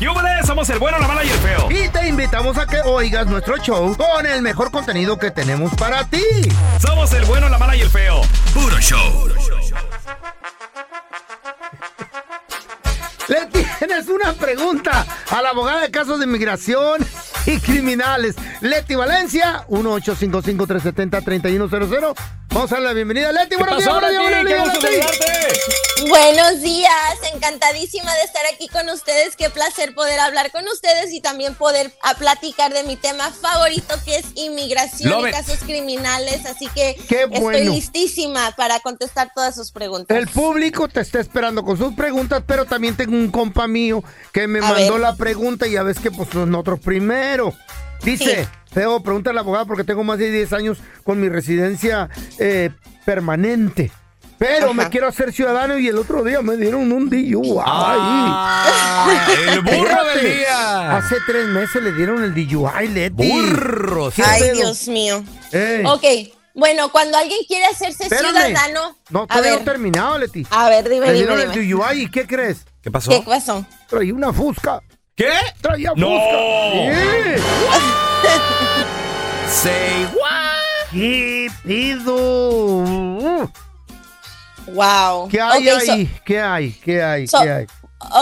¡Yúbales! Somos el bueno, la mala y el feo. Y te invitamos a que oigas nuestro show con el mejor contenido que tenemos para ti. Somos el bueno, la mala y el feo. Puro show. Le tienes una pregunta a la abogada de casos de inmigración y criminales. Leti Valencia, 1-855-370-3100. Vamos a darle la bienvenida a Leti. Buenos días, buenos días, buenos ¡Qué días! Buenos días, encantadísima de estar aquí con ustedes. Qué placer poder hablar con ustedes y también poder a platicar de mi tema favorito que es inmigración Love y it. casos criminales. Así que Qué estoy bueno. listísima para contestar todas sus preguntas. El público te está esperando con sus preguntas, pero también tengo un compa mío que me A mandó ver. la pregunta y ya ves que pues nosotros primero. Dice, Sí. Feo, pregunta a la abogada porque tengo más de 10 años con mi residencia eh, permanente. Pero Ajá. me quiero hacer ciudadano y el otro día me dieron un DUI. Ah, el burro del día. Hace tres meses le dieron el DUI, Leti. Burro. sí. ¿Qué Ay, pedo? Dios mío. Ey, Ok, bueno, cuando alguien quiere hacerse espérame. ciudadano. No, todavía no he terminado, Leti. a ver, dime, Le dime, dieron el. DUI y ¿qué crees? ¿Qué pasó? ¿Qué pasó? Traía una fusca. ¿Qué? Traía ¡No! fusca. Sí. Say what? ¿Qué pido? Wow. ¿Qué hay so- ahí? ¿Qué hay? ¿Qué hay? So- ¿Qué hay?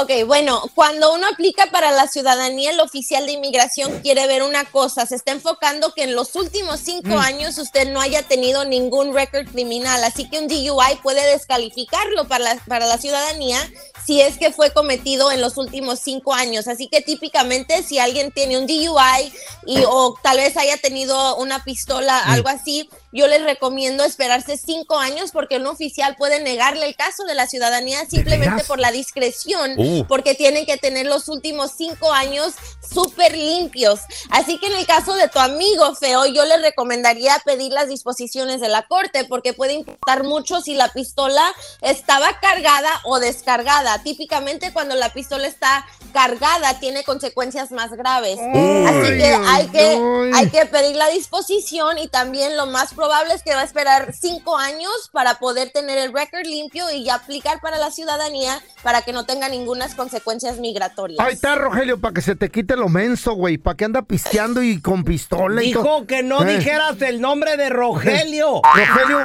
Ok, bueno, cuando uno aplica para la ciudadanía, el oficial de inmigración quiere ver una cosa, se está enfocando que en los últimos cinco Mm. años usted no haya tenido ningún récord criminal, así que un DUI puede descalificarlo para la, para la ciudadanía si es que fue cometido en los últimos cinco años. Así que típicamente si alguien tiene un DUI y, o tal vez haya tenido una pistola, Mm. algo así, yo les recomiendo esperarse cinco años porque un oficial puede negarle el caso de la ciudadanía simplemente por la discreción, Uh. porque tienen que tener los últimos cinco años súper limpios. Así que en el caso de tu amigo feo, yo le recomendaría pedir las disposiciones de la corte, porque puede importar mucho si la pistola estaba cargada o descargada. Típicamente cuando la pistola está cargada tiene consecuencias más graves. Así que Ay, hay que, ay. hay que pedir la disposición y también lo más probable es que va a esperar cinco años para poder tener el récord limpio y aplicar para la ciudadanía para que no tenga ninguna consecuencias migratorias. Ahí está, Rogelio, para que se te quite lo menso, güey. ¿Para que anda pisteando y con pistola y todo? Dijo que no Eh. dijeras el nombre de Rogelio. Rogelio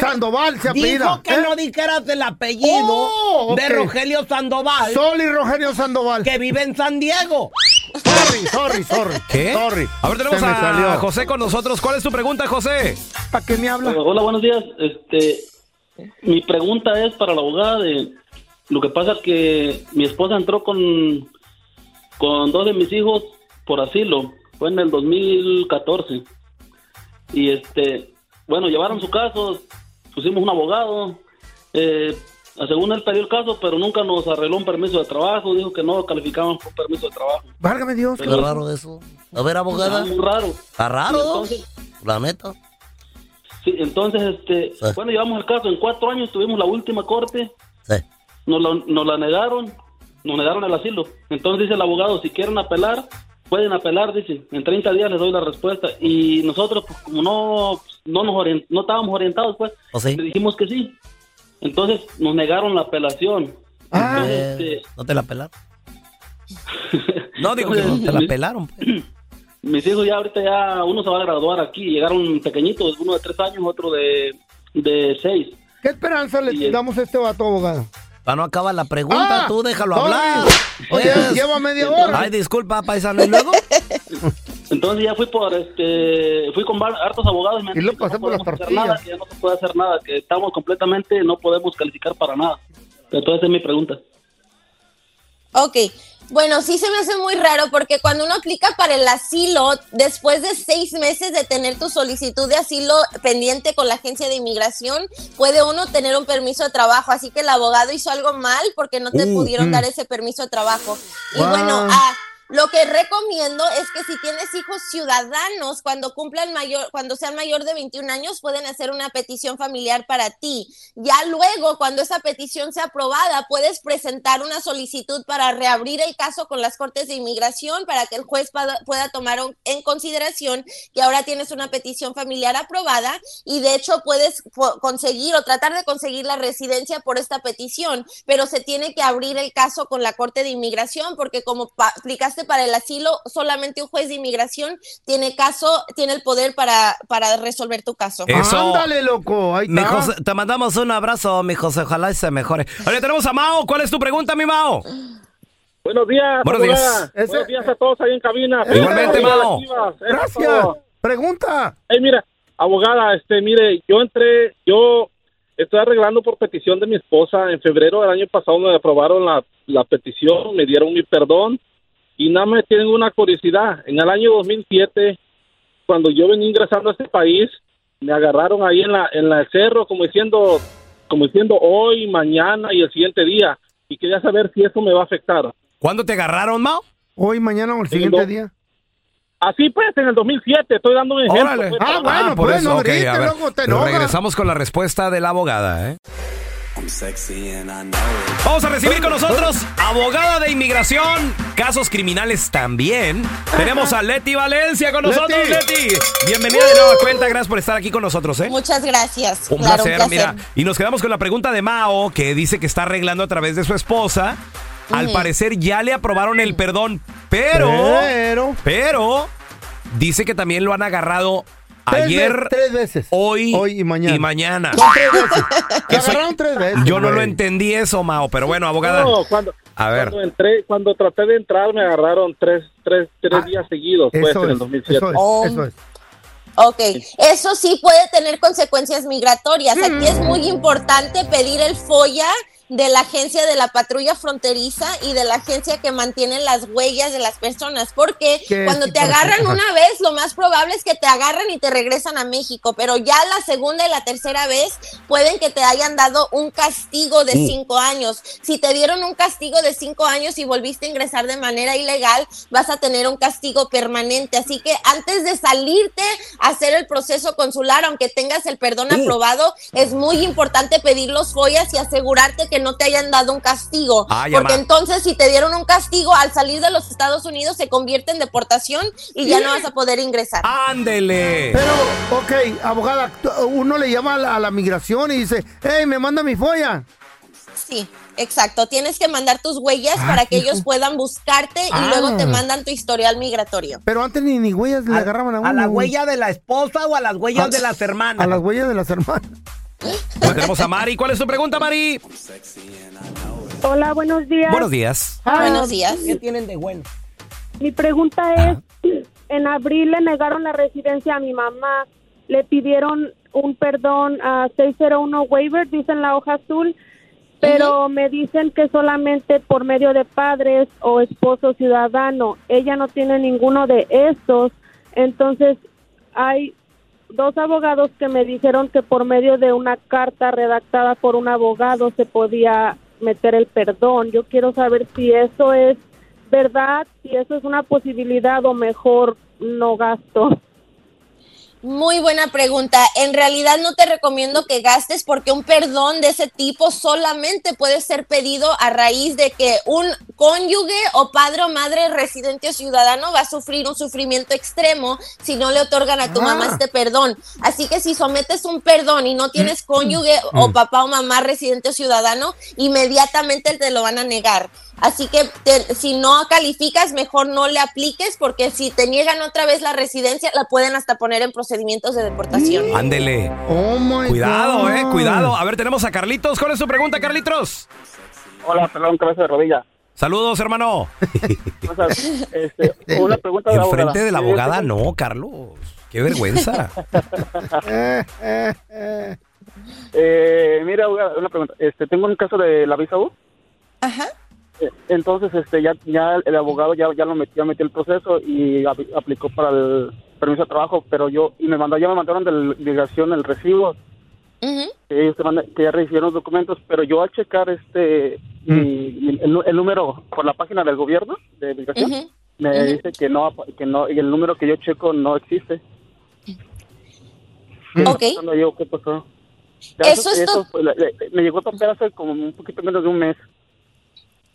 Sandoval se apellida. Dijo que ¿eh? no dijeras el apellido Oh, de. Rogelio Sandoval, Sol y Rogelio Sandoval. que vive en San Diego. Sorry, sorry, sorry. ¿Qué? Sorry. A ver, tenemos Se me a salió. José con nosotros. ¿Cuál es tu pregunta, José? ¿Para qué me habla? Hola, buenos días. Este, mi pregunta es para la abogada de lo que pasa que mi esposa entró con con dos de mis hijos por asilo. Fue en el 2014. Y este, bueno, llevaron su caso, pusimos un abogado. Eh, según él pidió el caso, pero nunca nos arregló un permiso de trabajo. Dijo que no calificaban por permiso de trabajo. Válgame Dios. Pero- Qué raro eso. A ver, abogada. muy raro. Está raro, entonces, la neta. sí, entonces, este, Sí. bueno, llevamos el caso. En cuatro años tuvimos la última corte. Sí. nos la, nos la negaron, nos negaron el asilo. Entonces dice el abogado, si quieren apelar, pueden apelar, dice, en 30 días les doy la respuesta. Y nosotros, pues, como no, no nos orient- no estábamos orientados, pues, ¿O sí? le dijimos que sí. Entonces nos negaron la apelación. Ah. Entonces, Eh, este, ¿No te la pelaron? No, digo que no. ¿No te la pelaron? pues? mis hijos ya ahorita ya, uno se va a graduar aquí, llegaron pequeñitos, uno de tres años, otro de, de seis. ¿Qué esperanza le damos a este vato, abogado? Para no acabar la pregunta, Ah, tú déjalo hablar. Oye, Pues, lleva media hora. Ay, disculpa, paisano, ¿y luego? Entonces ya fui por este, fui con hartos abogados y me Y lo pasé no por las tortillas. nada, que ya no se puede hacer nada, que estamos completamente, no podemos calificar para nada. Entonces es mi pregunta. Ok, bueno, sí se me hace muy raro porque cuando uno aplica para el asilo, después de seis meses de tener tu solicitud de asilo pendiente con la agencia de inmigración, puede uno tener un permiso de trabajo. Así que el abogado hizo algo mal porque no te Uh, pudieron mm. dar ese permiso de trabajo. Y bueno, ah, lo que recomiendo es que si tienes hijos ciudadanos, cuando cumplan mayor, cuando sean mayor de 21 años, pueden hacer una petición familiar para ti. Ya luego, cuando esa petición sea aprobada, puedes presentar una solicitud para reabrir el caso con las Cortes de Inmigración para que el juez pueda, tomar en consideración que ahora tienes una petición familiar aprobada y de hecho puedes conseguir o tratar de conseguir la residencia por esta petición, pero se tiene que abrir el caso con la Corte de Inmigración porque como pa- para el asilo, solamente un juez de inmigración tiene caso, tiene el poder para, para resolver tu caso. Eso. Ándale, loco. Ahí está. José, te mandamos un abrazo, mi José, ojalá y se mejore. Oye, tenemos a Mao. ¿Cuál es tu pregunta, mi Mao? Buenos días. Buenos días. Buenos días a todos ahí en cabina. Igualmente, Mao. Gracias. Pregunta. Ey, mira, abogada, este, mire, yo entré, yo estoy arreglando por petición de mi esposa. En febrero del año pasado me aprobaron la, la petición, me dieron mi perdón y nada más tienen una curiosidad. En el año 2007, cuando yo venía ingresando a este país, me agarraron ahí en la en la cerro como diciendo como diciendo hoy, mañana y el siguiente día y quería saber si eso me va a afectar. ¿Cuándo te agarraron, Mao? Hoy, mañana o el siguiente día. Así pues, en el 2007, estoy dando un ejemplo. Órale. pues, Ah, bueno, por pues, eso, no ok, grites, a ver. loco, te enojas. Regresamos con la respuesta de la abogada, ¿eh? Vamos a recibir con nosotros abogada de inmigración, casos criminales también. Tenemos a Leti Valencia con nosotros, Leti. Leti. Bienvenida de nueva cuenta, gracias por estar aquí con nosotros, ¿eh? Muchas gracias. Un Claro, placer, un placer. mira. Y nos quedamos con la pregunta de Mao, que dice que está arreglando a través de su esposa. Al parecer ya le aprobaron el perdón, pero. Pero. Pero. Dice que también lo han agarrado Tres ayer, tres veces. hoy, Hoy y mañana. y mañana. Son tres veces. Agarraron tres veces. Yo no lo entendí eso, Mao, pero bueno, abogada. No, cuando, A ver. cuando entré, cuando traté de entrar, me agarraron tres, tres, tres días seguidos, pues, Ah, Eso en el es, 2007. eso es, Oh. eso es. Ok, eso sí puede tener consecuencias migratorias. Aquí es muy importante pedir el FOIA de la agencia de la patrulla fronteriza y de la agencia que mantiene las huellas de las personas, porque ¿Qué cuando te agarran una vez, lo más probable es que te agarran y te regresan a México, pero ya la segunda y la tercera vez pueden que te hayan dado un castigo de cinco años. Si te dieron un castigo de cinco años y volviste a ingresar de manera ilegal, vas a tener un castigo permanente. Así que antes de salirte a hacer el proceso consular, aunque tengas el perdón aprobado, es muy importante pedir los follas y asegurarte que no te hayan dado un castigo. Ah, porque entonces si te dieron un castigo al salir de los Estados Unidos se convierte en deportación y ya no vas a poder ingresar. ¡Ándele! Pero, ok, abogada, uno le llama a la, a la migración y dice, hey, me manda mi folla. Sí, exacto. Tienes que mandar tus huellas Ah, para que hijo. ellos puedan buscarte Ah. y luego te mandan tu historial migratorio. Pero antes ni, ni huellas le agarraban a uno. ¿A la huella de la esposa o a las huellas A- de las hermanas? A las huellas de las hermanas. Pues tenemos a Mari. ¿Cuál es tu pregunta, Mari? Hola, buenos días. Buenos días. Buenos días. ¿Qué tienen de bueno? Mi pregunta es, en abril le negaron la residencia a mi mamá, le pidieron un perdón a 601 waiver, dice en la hoja azul, pero me dicen que solamente por medio de padres o esposo ciudadano. Ella no tiene ninguno de estos, entonces hay dos abogados que me dijeron que por medio de una carta redactada por un abogado se podía meter el perdón. Yo quiero saber si eso es verdad, si eso es una posibilidad o mejor no gasto. Muy buena pregunta. En realidad no te recomiendo que gastes porque un perdón de ese tipo solamente puede ser pedido a raíz de que un cónyuge o padre o madre residente o ciudadano va a sufrir un sufrimiento extremo si no le otorgan a tu Ah. mamá este perdón. Así que si sometes un perdón y no tienes cónyuge o papá o mamá residente o ciudadano, inmediatamente te lo van a negar. Así que te- si no calificas, mejor no le apliques porque si te niegan otra vez la residencia, la pueden hasta poner en procedimientos de deportación. Ándele. Oh my Cuidado, God. eh, cuidado. A ver, tenemos a Carlitos. ¿Cuál es tu pregunta, Carlitos? Hola, pelón, cabeza de rodilla. Saludos, hermano. O sea, este, una pregunta de la abogada. Enfrente de la abogada, sí, no, Carlos. Qué vergüenza. Eh, mira, abogada, una pregunta. Este, tengo un caso de la visa U. Ajá. Entonces, este, ya, ya el abogado ya, ya lo metió, metió el proceso y ap- aplicó para el permiso de trabajo, pero yo, y me mandó, ya me mandaron de la migración el recibo, que, ellos te mandan- que ya recibieron los documentos, pero yo al checar este, mi- el, número por la página del gobierno de migración, me dice que no, que no, y el número que yo checo no existe. Ok. Cuando digo, ¿qué pasó? Ya Eso es to- fue- le- le- me llegó el papel hace como un poquito menos de un mes.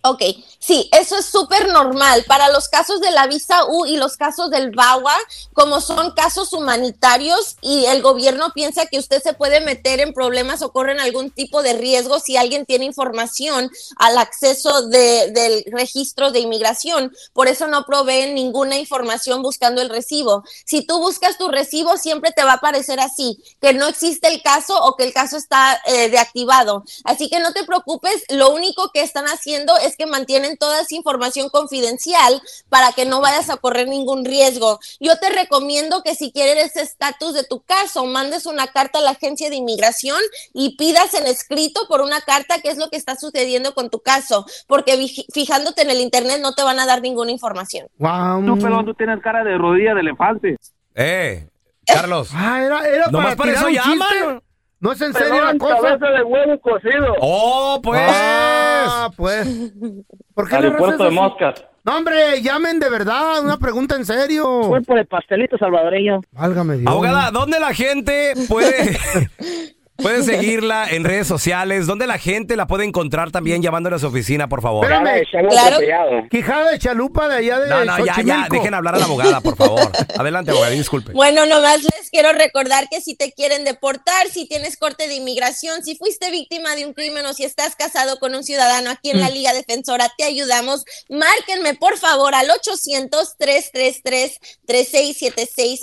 Ok, sí, eso es súper normal. Para los casos de la visa U y los casos del VAWA, como son casos humanitarios y el gobierno piensa que usted se puede meter en problemas o corren algún tipo de riesgo si alguien tiene información al acceso de- del registro de inmigración. Por eso no proveen ninguna información buscando el recibo. Si tú buscas tu recibo, siempre te va a aparecer así, que no existe el caso o que el caso está eh, deactivado. Así que no te preocupes, lo único que están haciendo es que mantienen toda esa información confidencial para que no vayas a correr ningún riesgo. Yo te recomiendo que si quieres ese estatus de tu caso, mandes una carta a la agencia de inmigración y pidas en escrito por una carta qué es lo que está sucediendo con tu caso, porque fijándote en el internet no te van a dar ninguna información. Tú, pelón, tú tienes cara de rodilla de elefante. Eh, Carlos. Ah, era, era Nomás para para eso un llaman. No es en serio la cosa. cabeza de huevo cocido. Oh, pues. Ah, pues. ¿Por qué le Aeropuerto rezas de así? moscas. No, hombre, llamen de verdad, una pregunta en serio. Fue por el pastelito salvadoreño. Válgame Dios. Abogada, ¿dónde la gente puede, puede seguirla en redes sociales? ¿Dónde la gente la puede encontrar también llamándole a su oficina, por favor? Espérame, Claro. Quijada de chalupa de allá de No, no, ya, ya, dejen hablar a la abogada, por favor. Adelante, abogada, disculpe. Bueno, nomás les quiero recordar que si te quieren deportar, si tienes corte de inmigración, si fuiste víctima de un crimen o si estás casado con un ciudadano aquí en la Liga Defensora, te ayudamos. Márquenme, por favor, al 800-333-3676,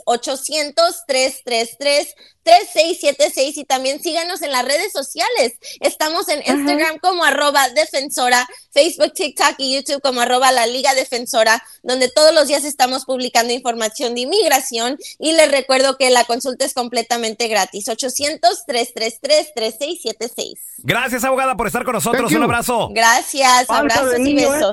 800-333-3676 y también síganos en las redes sociales. Estamos en Instagram como arroba defensora, Facebook, TikTok y YouTube como arroba la Liga Defensora, donde todos los días estamos publicando información de inmigración y les recuerdo que la consulta es completamente gratis. 800-333-3676. Gracias, abogada, por estar con nosotros. Un abrazo. Gracias, abrazos y besos.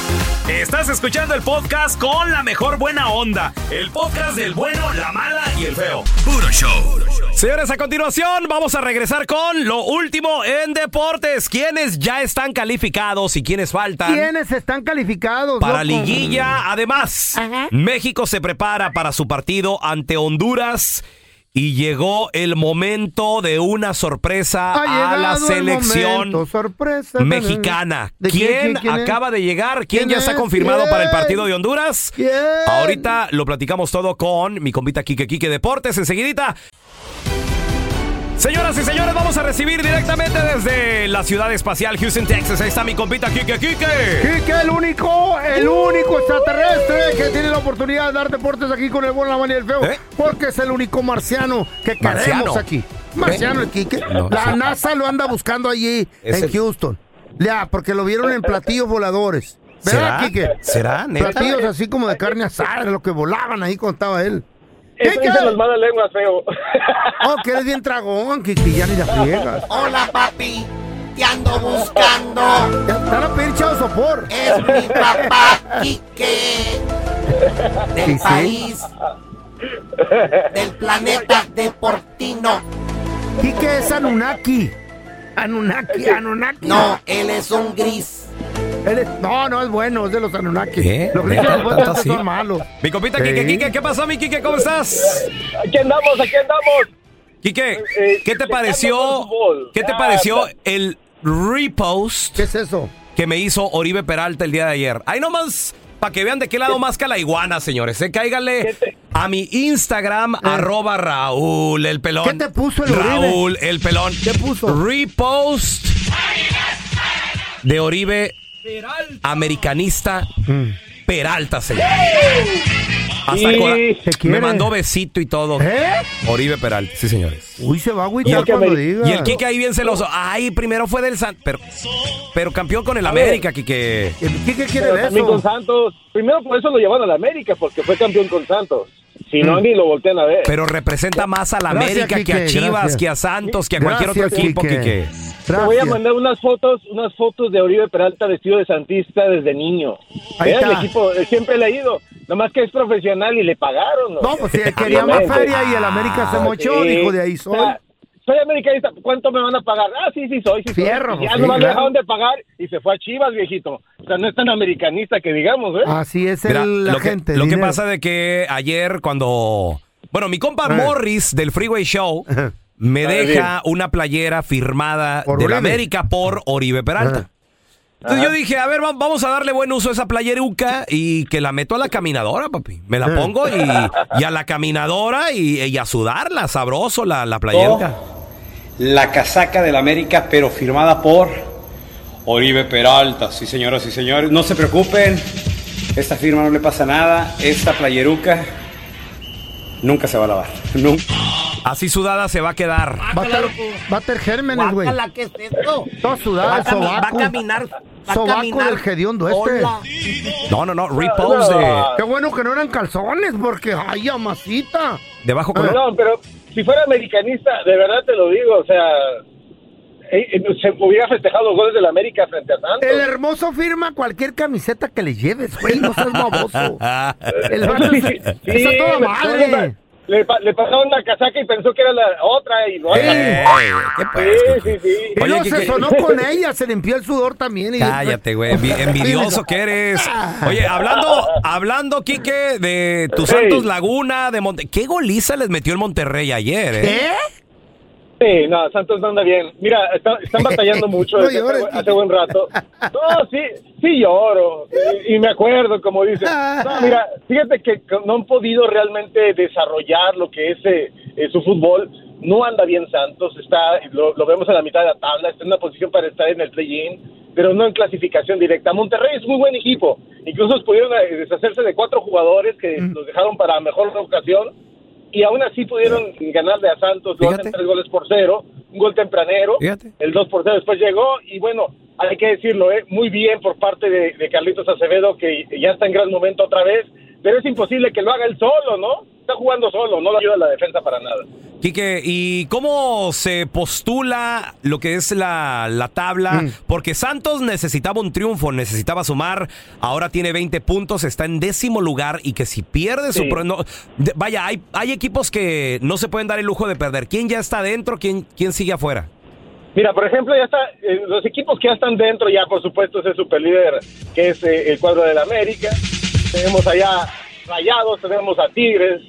Estás escuchando el podcast con la mejor buena onda. El podcast del bueno, la mala y el feo. Puro show. Señores, a continuación vamos a regresar con lo último en deportes. ¿Quiénes ya están calificados y quiénes faltan? ¿Quiénes están calificados? Para loco? liguilla, además, México se prepara para su partido ante Honduras y llegó el momento de una sorpresa a la selección momento, sorpresa. mexicana. ¿De quién, ¿Quién, quién, quién es? acaba de llegar? ¿Quién, ¿Quién ya está es? confirmado para el partido de Honduras? Ahorita lo platicamos todo con mi compita Kike Kike Deportes enseguidita. Señoras y señores, vamos a recibir directamente desde la ciudad espacial Houston, Texas. Ahí está mi compita Kike Kike. Kike, el único, el único extraterrestre que tiene la oportunidad de dar deportes aquí con el bueno, la mala y el feo. ¿Eh? Porque es el único marciano que queremos aquí. Marciano, el Kike. No, la sí. NASA lo anda buscando allí en el- Houston. Ya, porque lo vieron en platillos voladores. ¿Verdad, ¿Será? Kike? ¿Será? ¿Neta? Platillos así como de carne asada, lo que volaban ahí cuando estaba él. Eso dicen las malas lenguas, feo. Oh, que eres bien tragón, Kike, ya ni la friegas. Hola, papi. Te ando buscando. Están a pedir chavo sopor. Es mi papá, Quique. Del Sí, sí. país. Del planeta Deportino. Kike es Anunnaki. Anunnaki, Anunnaki. No, él es un gris. Él es- no, no es bueno, es de los Anunnaki. ¿Qué? Los ¿Neta? grises después ¿Tanto así? son malos. Mi Sí. Kike Kike, ¿qué pasó, mi Kike? ¿Cómo estás? Aquí andamos, aquí andamos. Kike, Eh, ¿qué te pareció? ¿Qué te Ah, pareció el repost ¿Qué es eso? que me hizo Oribe Peralta el día de ayer? Ahí nomás, para que vean de qué lado más que la iguana, señores. ¿eh? Cáigale a mi Instagram, arroba Raúl el pelón. ¿Qué te puso el Oribe? Raúl el pelón. ¿Qué puso? Repost de Oribe Americanista Peralta, señor. Hasta Y- cora- ¿Te me mandó besito y todo. ¿Eh? Oribe Peralta, sí, señores. Uy, se va a Y agüitar el, cuando diga. y el Kike ahí bien celoso. Ay, primero fue del San... Pero, pero campeón con el América, Kike. ¿El Kike quiere Pero de también con eso? Santos. Primero por eso lo llevaron a la América, porque fue campeón con Santos. Si no, Mm. ni lo voltean a ver. Pero representa más a la Gracias, América que a Quique, Chivas, gracias. que a Santos, que a cualquier otro Gracias, equipo, Quique. Kike. Te voy a Gracias. mandar unas fotos, unas fotos de Oribe Peralta vestido de santista desde niño. Ahí Era el está. equipo, eh, siempre le ha ido. Nomás que es profesional y le pagaron. No, pues si él quería más Obviamente. feria y el América se Ah, mochó, sí. dijo de ahí soy. O sea, soy americanista, ¿cuánto me van a pagar? Ah, sí, sí soy, sí soy. Fierro, Y ya sí, le claro. dejaron de pagar y se fue a Chivas, viejito. O sea, no es tan americanista que digamos, ¿eh? Así es Mira, el, la lo que, gente. lo que pasa de que ayer cuando... Bueno, mi compa Eh. Morris del Freeway Show me Ah, deja una playera firmada Por de la. América por Oribe Peralta. Entonces yo dije, a ver, va- vamos a darle buen uso a esa playeruca y que la meto a la caminadora, papi. Me la pongo y, y a la caminadora y, y a sudarla, sabroso la, la playeruca. La casaca del América, pero firmada por Oribe Peralta. Sí, señoras y señores. No se preocupen. Esta firma no le pasa nada. Esta playeruca nunca se va a lavar. Nunca. Así sudada se va a quedar. Va a estar, va a estar gérmenes, güey. ¿qué es esto? Todo sudado, Va a, el cami- va a sobaco. caminar. Va a Sobaco caminar. del hediondo este. Hola. No, no, no, repost de, Qué bueno que no eran calzones, porque ay, amasita. debajo con... No, pero si fuera americanista, de verdad te lo digo, o sea, eh, eh, se hubiera festejado los goles del América frente a Santos. El hermoso firma cualquier camiseta que le lleves, güey, no seas baboso. El vato Sí, sí, está toda madre. Le, pa- le pasaron la casaca y pensó que era la otra y no Eh, ¿qué pues, Sí, qué sí, sí. Y Oye, no ¿qué- se qué- sonó con ella, se limpió el sudor también. Y Cállate, güey, envi- envidioso que eres. Oye, hablando, hablando, Quique, de tus Hey. Santos Laguna, de Monte... ¿Qué goliza les metió el Monterrey ayer, eh? ¿Eh? Sí, no, Santos no anda bien. Mira, está- están batallando mucho No desde llores, hace, hace buen rato. No, sí, sí lloro. Y, y me acuerdo, como dices. No, mira, fíjate que no han podido realmente desarrollar lo que es eh, su fútbol. No anda bien Santos, está, lo, lo vemos en la mitad de la tabla, está en una posición para estar en el play-in, pero no en clasificación directa. Monterrey es muy buen equipo. Incluso pudieron eh, deshacerse de cuatro jugadores que los dejaron para mejor ocasión y aún así pudieron ganarle a Santos, lo hacen tres goles por cero, un gol tempranero, Fíjate. el 2 por 0 después llegó y bueno, hay que decirlo, ¿eh? muy bien por parte de, de Carlitos Acevedo que ya está en gran momento otra vez, pero es imposible que lo haga él solo, ¿no? Está jugando solo, no lo ayuda la defensa para nada. Quique, ¿y cómo se postula lo que es la, la tabla? Porque Santos necesitaba un triunfo, necesitaba sumar, ahora tiene 20 puntos, está en décimo lugar y que si pierde su... Sí. pro- no- de- vaya, hay, hay equipos que no se pueden dar el lujo de perder. ¿Quién ya está adentro? ¿Quién, quién sigue afuera? Mira, por ejemplo, ya está, eh, los equipos que ya están dentro, ya por supuesto es el superlíder, que es eh, el cuadro del América. Tenemos allá Rayados, tenemos a Tigres,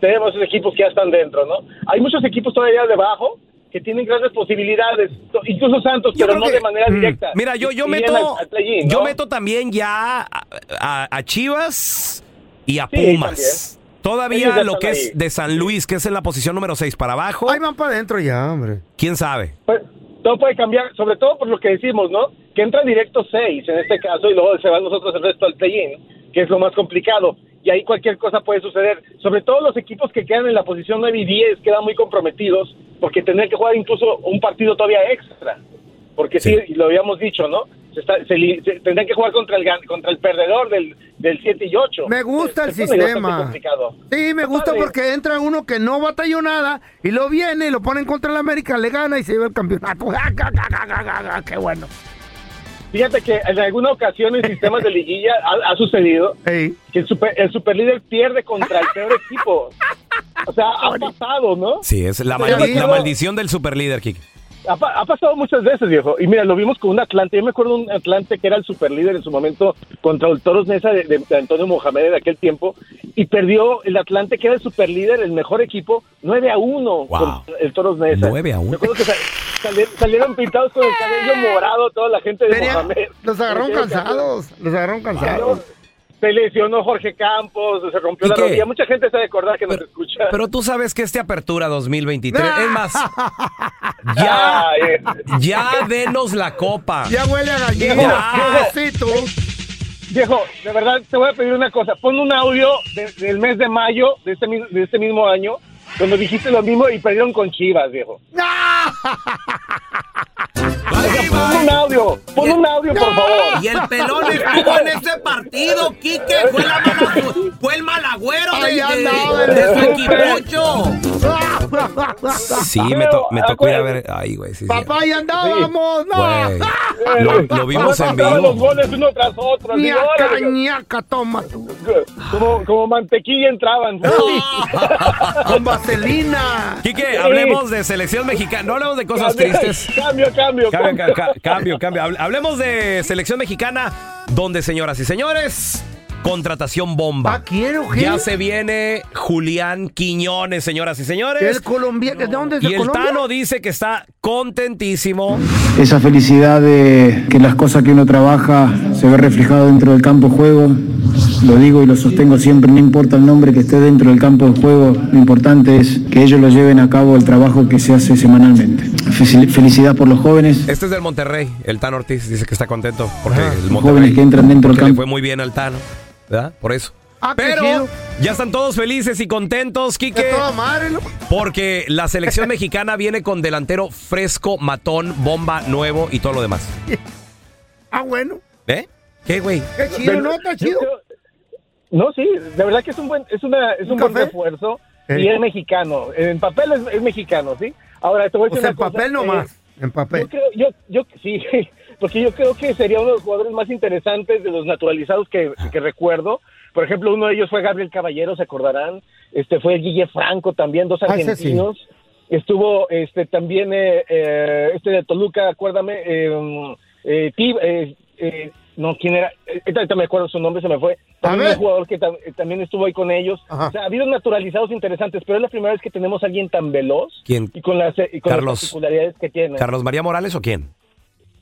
tenemos esos equipos que ya están dentro, ¿no? Hay muchos equipos todavía debajo que tienen grandes posibilidades, incluso Santos, Yo pero no que- de manera Mm. directa. Mira, yo, yo meto, al- al yo meto también ya a, a- a Chivas y a Sí, Pumas. Todavía lo que ahí. es de San Luis, que es en la posición número 6 para abajo, Ahí van para adentro ya, hombre. ¿quién sabe? Pues, todo puede cambiar, sobre todo por lo que decimos, ¿no? Que entra directo 6 en este caso y luego se van nosotros el resto al play-in, que es lo más complicado. Y ahí cualquier cosa puede suceder. Sobre todo los equipos que quedan en la posición 9 y 10 quedan muy comprometidos porque tendrían que jugar incluso un partido todavía extra. Porque sí, lo habíamos dicho, ¿no? Se está- se se- tendrían que jugar contra el, contra el perdedor del, del 7 y 8. Me gusta el sistema. Sí, me gusta padre. porque entra uno que no batalló nada y lo viene y lo ponen contra el América, le gana y se lleva el campeonato. ¡Qué bueno! Fíjate que en alguna ocasión en sistemas de liguilla ha, ha sucedido que el super, el superlíder pierde contra el peor equipo. O sea, ha pasado, ¿no? Sí, es la, maldi- la maldición del superlíder, Kike. Ha, pa- ha pasado muchas veces, viejo. Y mira, lo vimos con un Atlante. Yo me acuerdo de un Atlante que era el superlíder en su momento contra el Toros Nesa de, de- de Antonio Mohamed de aquel tiempo. Y perdió el Atlante, que era el superlíder, el mejor equipo, 9 a 1 contra el Toros Nesa. 9 a 1. Me acuerdo que sa- sali- salieron pintados con el cabello morado toda la gente de Tenía- Mohamed. los agarraron cansados, los agarraron cansados. Se lesionó Jorge Campos, se rompió la rodilla. Mucha gente se ha de acordar que nos escucha. Pero tú sabes que este apertura 2023, es más, Ah, ya, ya denos la copa. Ya huele a gallina. Viejo, de verdad te voy a pedir una cosa. Pon un audio de- del mes de mayo de este, de este mismo año, donde dijiste lo mismo y perdieron con Chivas, viejo. Pon un audio, pon un audio, por favor. Y el pelón estuvo en ese partido, Quique. Fue, la mala- fue el malagüero de, de- andaba de su equipucho. Sí, me, to- me tocó ir a ver. Ay, güey, sí, sí. Papá, ahí andábamos. No. Lo, lo vimos en Pasaban los vivo. goles uno tras otro. así, Ñaca, órale, ñaca, toma tú. como, como mantequilla entraban. Con vaselina. Quique, hablemos de selección mexicana. No hablemos de cosas tristes. Cambio, cambio. Cambio, ca- ca- cambio, cambio. Hable- Hablemos de selección mexicana, donde, señoras y señores, contratación bomba. quiero, Ya se viene Julián Quiñones, señoras y señores. El colombiano, ¿de dónde es Y el Colombia? Tano dice que está contentísimo. Esa felicidad de que las cosas que uno trabaja se ve reflejado dentro del campo de juego, lo digo y lo sostengo siempre, no importa el nombre que esté dentro del campo de juego, lo importante es que ellos lo lleven a cabo el trabajo que se hace semanalmente. Fel- Felicidad por los jóvenes, Este es del Monterrey. El Tano Ortiz dice que está contento porque el los Monterrey jóvenes que entran dentro del le campo. fue muy bien al Tano, ¿verdad? Por eso. Ah, Pero ya están todos felices y contentos, Quique. Porque la selección mexicana viene con delantero fresco, matón, bomba, nuevo y todo lo demás. Ah, bueno. ¿Eh? ¿Qué, güey? Qué chido, ¿no? Está chido. No, sí, de verdad que es un buen, es una, es un, buen refuerzo Eh. y es mexicano. En papel es, es mexicano, ¿sí? Ahora te voy a O decir en cosa, papel eh, nomás. En Yo papel. creo, yo, yo, sí, porque yo creo que sería uno de los jugadores más interesantes de los naturalizados que, que recuerdo. Por ejemplo, uno de ellos fue Gabriel Caballero, se acordarán. Este fue Guille Franco también, dos Ah, sí. argentinos. Estuvo este también eh, eh, este de Toluca, acuérdame, eh, eh, Tib- eh, eh, no, ¿quién era? Eh, ahorita me acuerdo su nombre, se me fue. También un jugador que tam- también estuvo ahí con ellos. Ajá. O sea, ha habido naturalizados interesantes, pero es la primera vez que tenemos a alguien tan veloz ¿Quién? y con las, eh, y con Carlos. las particularidades que tiene. ¿Carlos María Morales o quién?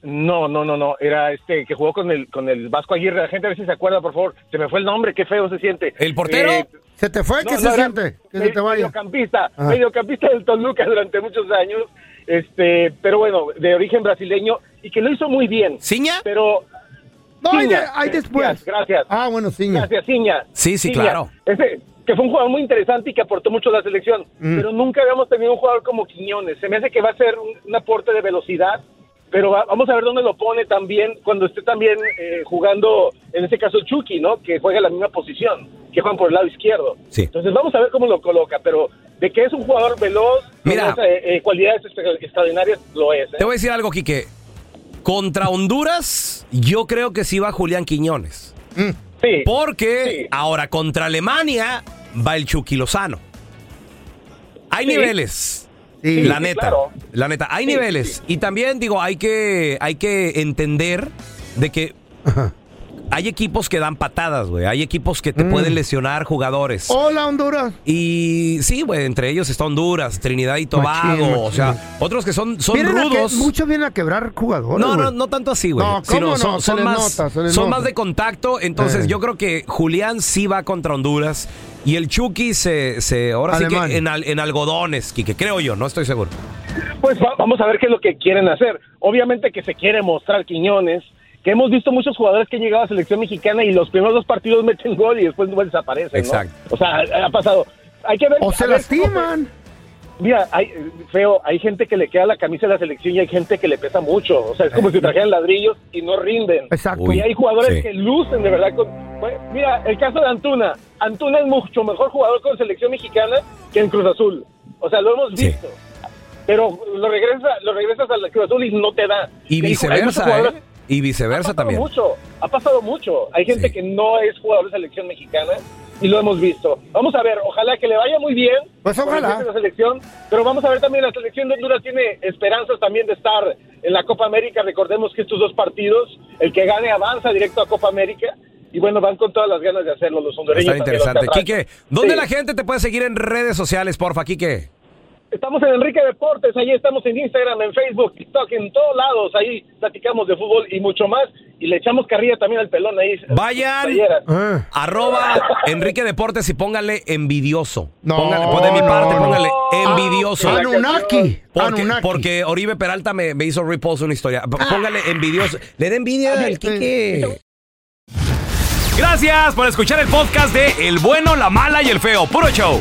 No, no, no, no. Era este que jugó con el con el Vasco Aguirre. La gente a ver si se acuerda, por favor. Se me fue el nombre, qué feo se siente. ¿El portero? Eh, ¿Se te fue? no, ¿Qué no, se siente? Que se te vaya. Mediocampista, Ajá. mediocampista del Toluca durante muchos años. Este, pero bueno, de origen brasileño y que lo hizo muy bien. ¿Ciña? Pero No, hay, de- Ciña, hay después. Gracias, gracias. Ah, bueno, sí. Gracias, Ciña. Sí, sí, Ciña. claro. Ese, que fue un jugador muy interesante y que aportó mucho a la selección. Mm. Pero nunca habíamos tenido un jugador como Quiñones. Se me hace que va a ser un, un aporte de velocidad. Pero va- vamos a ver dónde lo pone también cuando esté también eh, jugando, en este caso Chucky, ¿no? Que juega en la misma posición, que juegan por el lado izquierdo. Sí. Entonces vamos a ver cómo lo coloca. Pero de que es un jugador veloz, Mira. con esas, eh, eh, cualidades extra- extraordinarias, lo es. ¿eh? Te voy a decir algo, Quique. Contra Honduras, yo creo que sí va Julián Quiñones. Sí. Porque ahora contra Alemania va el Chucky Lozano. Hay Sí. niveles. Sí, la neta. claro. La neta. Hay Sí, niveles. Y también, digo, hay que, hay que entender de que hay equipos que dan patadas, güey. Hay equipos que te Mm. pueden lesionar jugadores. Hola, Honduras. Y sí, güey, entre ellos está Honduras, Trinidad y Tobago. Machín, O sea, otros que son, son Vienen a que- rudos. muchos vienen a quebrar jugadores. No, no, no tanto así, güey. No, ¿cómo Sino no? son, más, nota, son nota. más de contacto. Entonces, Eh. yo creo que Julián sí va contra Honduras. Y el Chucky se, se ahora sí Alemán. que en, al- en algodones, que creo yo, no estoy seguro. Pues va- vamos a ver qué es lo que quieren hacer. Obviamente que se quiere mostrar Quiñones, que hemos visto muchos jugadores que han llegado a selección mexicana y los primeros dos partidos meten gol y después desaparecen. ¿no? Exacto. O sea, ha pasado. Hay que ver. O se cómo- lastiman. Mira, hay, feo, hay gente que le queda la camisa de la selección y hay gente que le pesa mucho. O sea, es como si trajeran ladrillos y no rinden. Exacto. Y hay jugadores sí. que lucen de verdad. Con, pues, mira, el caso de Antuna. Antuna es mucho mejor jugador con selección mexicana que en Cruz Azul. O sea, lo hemos Sí. visto. Pero lo, regresa, lo regresas al Cruz Azul y no te da. Y viceversa, ¿eh? Y viceversa ha también. mucho, ha pasado mucho. Hay gente que no es jugador de selección mexicana y lo hemos visto. Vamos a ver, ojalá que le vaya muy bien. Pues ojalá. la selección, pero vamos a ver también la selección de Honduras tiene esperanzas también de estar en la Copa América. Recordemos que estos dos partidos, el que gane avanza directo a Copa América y bueno, van con todas las ganas de hacerlo los hondureños. Está interesante. Quique, ¿dónde Sí. la gente te puede seguir en redes sociales, porfa, Quique? Estamos en Enrique Deportes, ahí estamos en Instagram, en Facebook, TikTok, en todos lados, ahí platicamos de fútbol y mucho más, y le echamos carrilla también al pelón ahí. Vayan, Playeras. arroba Enrique Deportes y póngale envidioso. No, Póngale- pues de mi parte, no, no. póngale envidioso. Ah, Anunnaki. Porque, Anunnaki. porque Oribe Peralta me, me hizo repost una historia. Póngale envidioso. Le da envidia al Quique. Gracias por escuchar el podcast de El Bueno, la Mala y el Feo. Puro show.